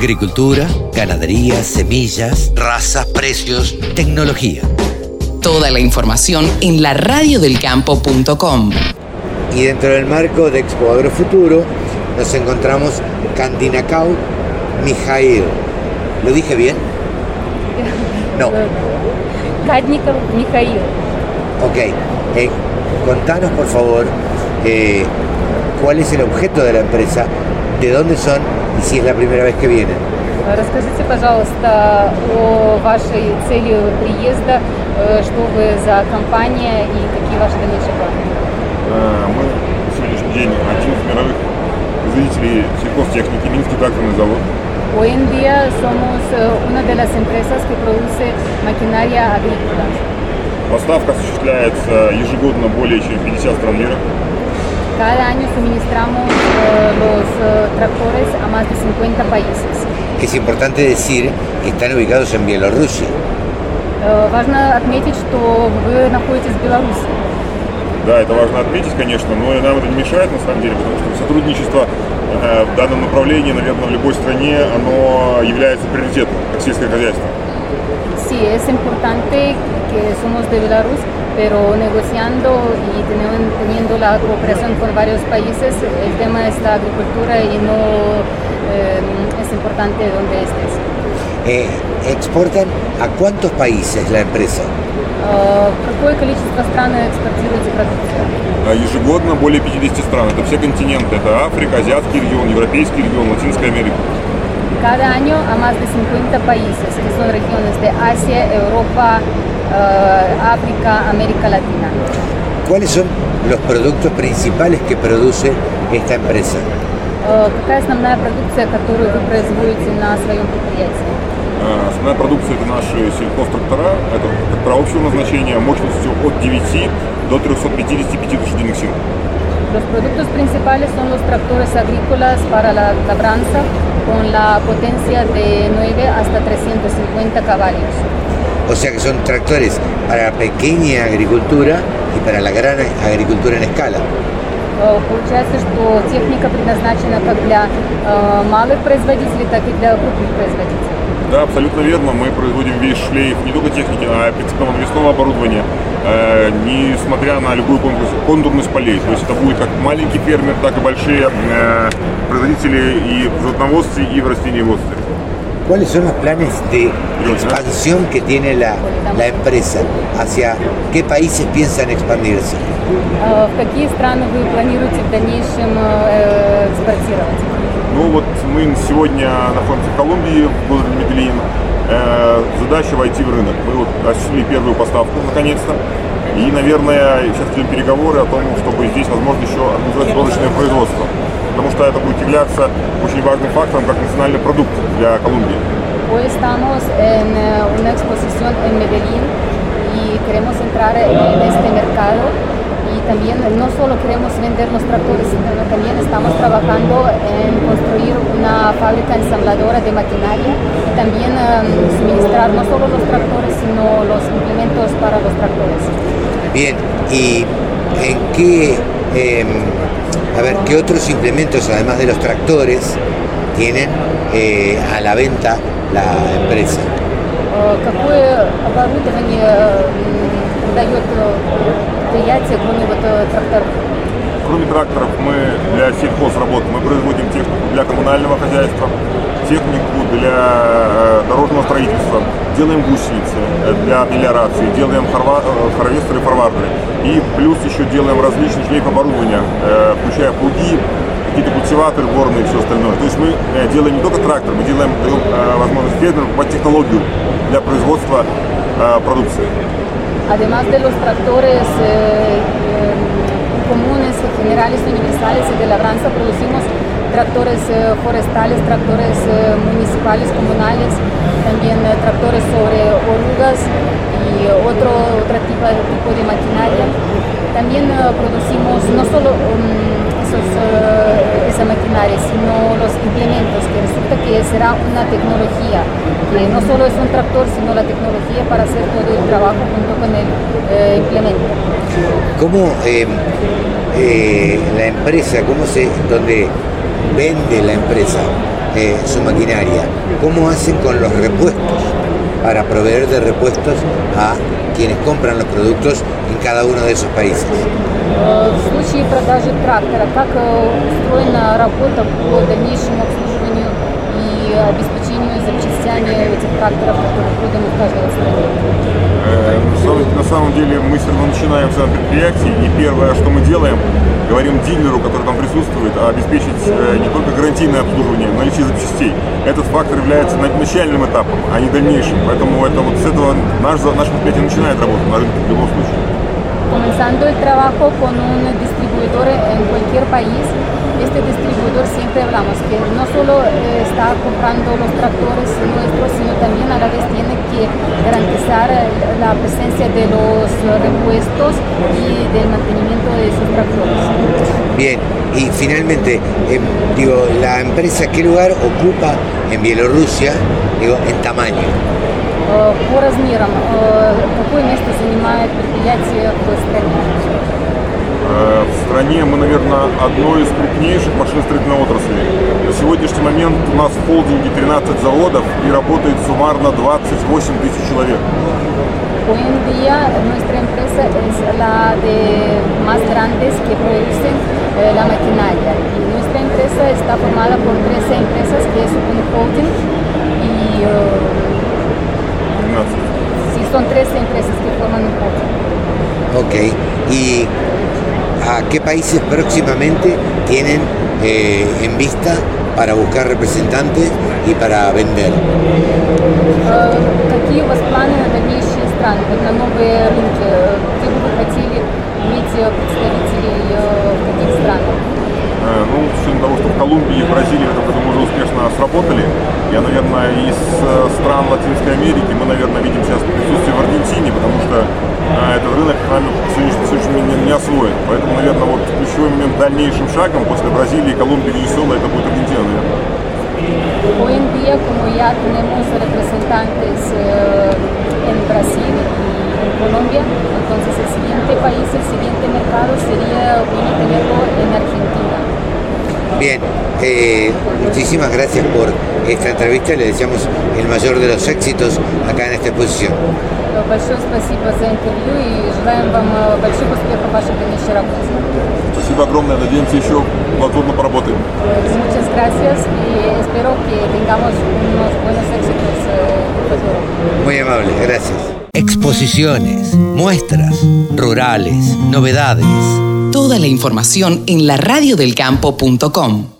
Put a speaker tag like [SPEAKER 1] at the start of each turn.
[SPEAKER 1] Agricultura, ganadería, semillas, razas, precios, tecnología.
[SPEAKER 2] Toda la información en la radiodelcampo.com.
[SPEAKER 1] Y dentro del marco de Expo Agro Futuro nos encontramos Candinacau Mijail. ¿Lo dije bien? No.
[SPEAKER 3] Kadnikov Mijail.
[SPEAKER 1] Ok. Eh, contanos por favor eh, cuál es el objeto de la empresa, de dónde son si es la primera vez que vienen.
[SPEAKER 3] Расскажите, пожалуйста, о вашей цели приезда, э, что вы за компания и какие ваши дальнейшие планы.
[SPEAKER 4] Э, Мы на сегодняшний день один из мировых производителей сельхозтехники, Минский тракторный завод.
[SPEAKER 3] Hoy en día somos eh, una de las empresas que produce maquinaria agrícola.
[SPEAKER 4] Поставка осуществляется ежегодно более чем в 50 стран мира.
[SPEAKER 3] Cada año suministramos eh, los eh, tractores a más de 50 países.
[SPEAKER 1] Es importante decir que están ubicados en Bielorrusia.
[SPEAKER 3] Э, Важно отметить, что вы находитесь в Беларуси.
[SPEAKER 4] Да, это важно отметить, конечно, но нам это не мешает на самом деле, потому что сотрудничество э, в данном направлении, наверное, в любой стране, оно является приоритетом, как сельское хозяйство.
[SPEAKER 3] Sí, es importante que somos de Belarus, pero negociando y teniendo, teniendo la cooperación con varios países, el tema es la agricultura y no eh, es importante donde estés.
[SPEAKER 1] Eh, ¿Exportan a cuántos países la empresa?
[SPEAKER 3] Э, Какое количество стран экспортируете продукцию?
[SPEAKER 4] А Ежегодно более 50 стран. Это все континенты. Это Африка, Азиатский регион, Европейский регион, Латинская Америка.
[SPEAKER 3] Cada año a más de 50 países, que son regiones de Asia, Europa, э, África, América Latina.
[SPEAKER 1] ¿Cuáles son los productos principales que produce esta empresa?
[SPEAKER 3] Э, Какая основная продукция, которую вы производите на своем предприятии?
[SPEAKER 4] Э, Основная продукция это наши сельхозтрактора. Это трактора общего назначения мощностью от 9 до 355 лошадиных сил.
[SPEAKER 3] Los productos principales son los tractores agrícolas para la labranza con la potencia de 9 hasta 350 caballos.
[SPEAKER 1] O sea que son tractores para la pequeña agricultura y para la gran agricultura en escala.
[SPEAKER 3] Получается, что техника предназначена как для э, малых производителей, так и для крупных производителей.
[SPEAKER 4] Да, абсолютно верно. Мы производим весь шлейф не только техники, а и прицепного навесного оборудования, э, несмотря на любую контур- контурность полей. То есть это будет как маленький фермер, так и большие э, производители и в животноводстве, и в растениеводстве.
[SPEAKER 1] ¿Cuáles son los planes de expansión que tiene la, la empresa? ¿Hacia qué países piensan expandirse?
[SPEAKER 3] Э, В какие страны вы планируете в дальнейшем э, экспортировать?
[SPEAKER 4] Ну вот мы сегодня находимся в Колумбии, в городе Медellин. Э, задача войти в рынок. Мы вот осуществили первую поставку наконец-то. И, наверное, сейчас идем переговоры о том, чтобы здесь, возможно, еще организовать сборочное производство. Потому что это будет являться очень важным фактором как национальный продукт для Колумбии.
[SPEAKER 3] Hoy estamos en eh, una exposición en Medellín y queremos entrar en este mercado y también no solo queremos vender los tractores, sino también estamos trabajando en construir una fábrica ensambladora de maquinaria y también eh, suministrar no solo los tractores, sino los implementos para los tractores.
[SPEAKER 1] Bien, ¿y en qué, em, a ver, qué otros implementos, además de los tractores, tienen eh, a la venta la empresa?
[SPEAKER 3] Э, Какое оборудование м, дает э, предприятие, кроме вот э, тракторов?
[SPEAKER 4] Кроме тракторов, мы для сельхозработ мы производим технику для коммунального хозяйства, технику для э, дорожного строительства, делаем гусеницы э, для мелиорации, делаем хорва- э, харвестеры и форвардеры. И плюс еще делаем различные шлейф оборудования, э, включая плуги, какие-то культиваторы, бороны и все остальное. То есть мы делаем не только трактор, мы делаем, даем возможность фермеру покупать технологию для производства продукции.
[SPEAKER 3] Además de los tractores eh, eh, comunes, generales, universales y de labranza, producimos tractores eh, forestales, tractores eh, municipales, comunales, también eh, tractores sobre orugas y otro, otro tipo, tipo de maquinaria. También eh, producimos no solo um, esos, eh, esa maquinaria, sino los implementos, que resulta que será una tecnología, que no solo es un tractor, sino la tecnología para hacer todo el trabajo junto con el eh, implemento.
[SPEAKER 1] ¿Cómo eh, eh, la empresa, cómo se, donde vende la empresa, eh, su maquinaria. ¿Cómo hacen con los repuestos para proveer de repuestos a quienes compran los productos en cada uno de esos países?
[SPEAKER 3] В случае продажи трактора, как э, устроена работа по дальнейшему обслуживанию и Обеспечению запчастями этих тракторов, которые проданы в каждой стране?
[SPEAKER 4] Э, На самом, деле мы все равно начинаем с этого предприятия, и первое, что мы делаем, говорим дилеру, который там присутствует, обеспечить э, не только гарантийное обслуживание, но и наличие запчастей. Этот фактор является на- начальным этапом, а не дальнейшим. Поэтому это вот с этого наш, наше предприятие начинает работать на рынке в любом случае.
[SPEAKER 3] Comenzando el trabajo con un distribuidor en cualquier país, este distribuidor siempre hablamos que no solo eh, está comprando los tractores nuestros, sino también a la vez tiene que garantizar eh, la presencia de los repuestos y del mantenimiento de sus tractores.
[SPEAKER 1] Bien, y finalmente, em, digo, la empresa, ¿qué lugar ocupa en Bielorrusia, digo, en tamaño?
[SPEAKER 3] Э, По размерам, э, какое место занимает предприятие в стране?
[SPEAKER 4] Э, В стране мы, наверное, одной из крупнейших машиностроительной отрасли. На сегодняшний момент у нас в холдинге 13 заводов и работает суммарно 28 тысяч человек.
[SPEAKER 3] Hoy en día nuestra empresa es la de más grandes que producen eh, la maquinaria. Y nuestra empresa está formada por 13 empresas, que es un holding. Y eh,
[SPEAKER 4] 13.
[SPEAKER 3] sí, son 13 empresas que forman un holding.
[SPEAKER 1] Ok, ¿y a qué países próximamente tienen eh, en vista para buscar representantes y para vender?
[SPEAKER 3] Какие у вас планы на дальнейшие страны, вот на новые рынки? Где бы вы хотели иметь э, представителей э, в каких странах?
[SPEAKER 4] Э, Ну, с учетом того, что в Колумбии и Бразилии в этом году уже успешно сработали, я, наверное, из стран Латинской Америки мы, наверное, видим сейчас присутствие в Аргентине, потому что этот рынок нами сегодняшнему дню не, не освоен. Поэтому, наверное, вот ключевой момент дальнейшим шагом после Бразилии, Колумбии, Венесуэлы это будет Аргентина, наверное.
[SPEAKER 3] Hoy en día, como ya tenemos representantes eh, en Brasil y en Colombia, entonces el siguiente país, el siguiente mercado sería bueno tenerlo en Argentina.
[SPEAKER 1] Bien, eh, muchísimas gracias por esta entrevista, le deseamos el mayor de los éxitos acá en esta exposición.
[SPEAKER 3] Э, Большое спасибо за интервью и желаем вам э, больших успехов в вашей дальнейшей работе.
[SPEAKER 4] Спасибо огромное, надеемся еще плодотворно поработаем.
[SPEAKER 3] Muchas gracias y espero que tengamos unos buenos éxitos eh, en el futuro.
[SPEAKER 1] Muy amable, gracias. Exposiciones, muestras, rurales, novedades.
[SPEAKER 2] Toda la información en laradiodelcampo.com.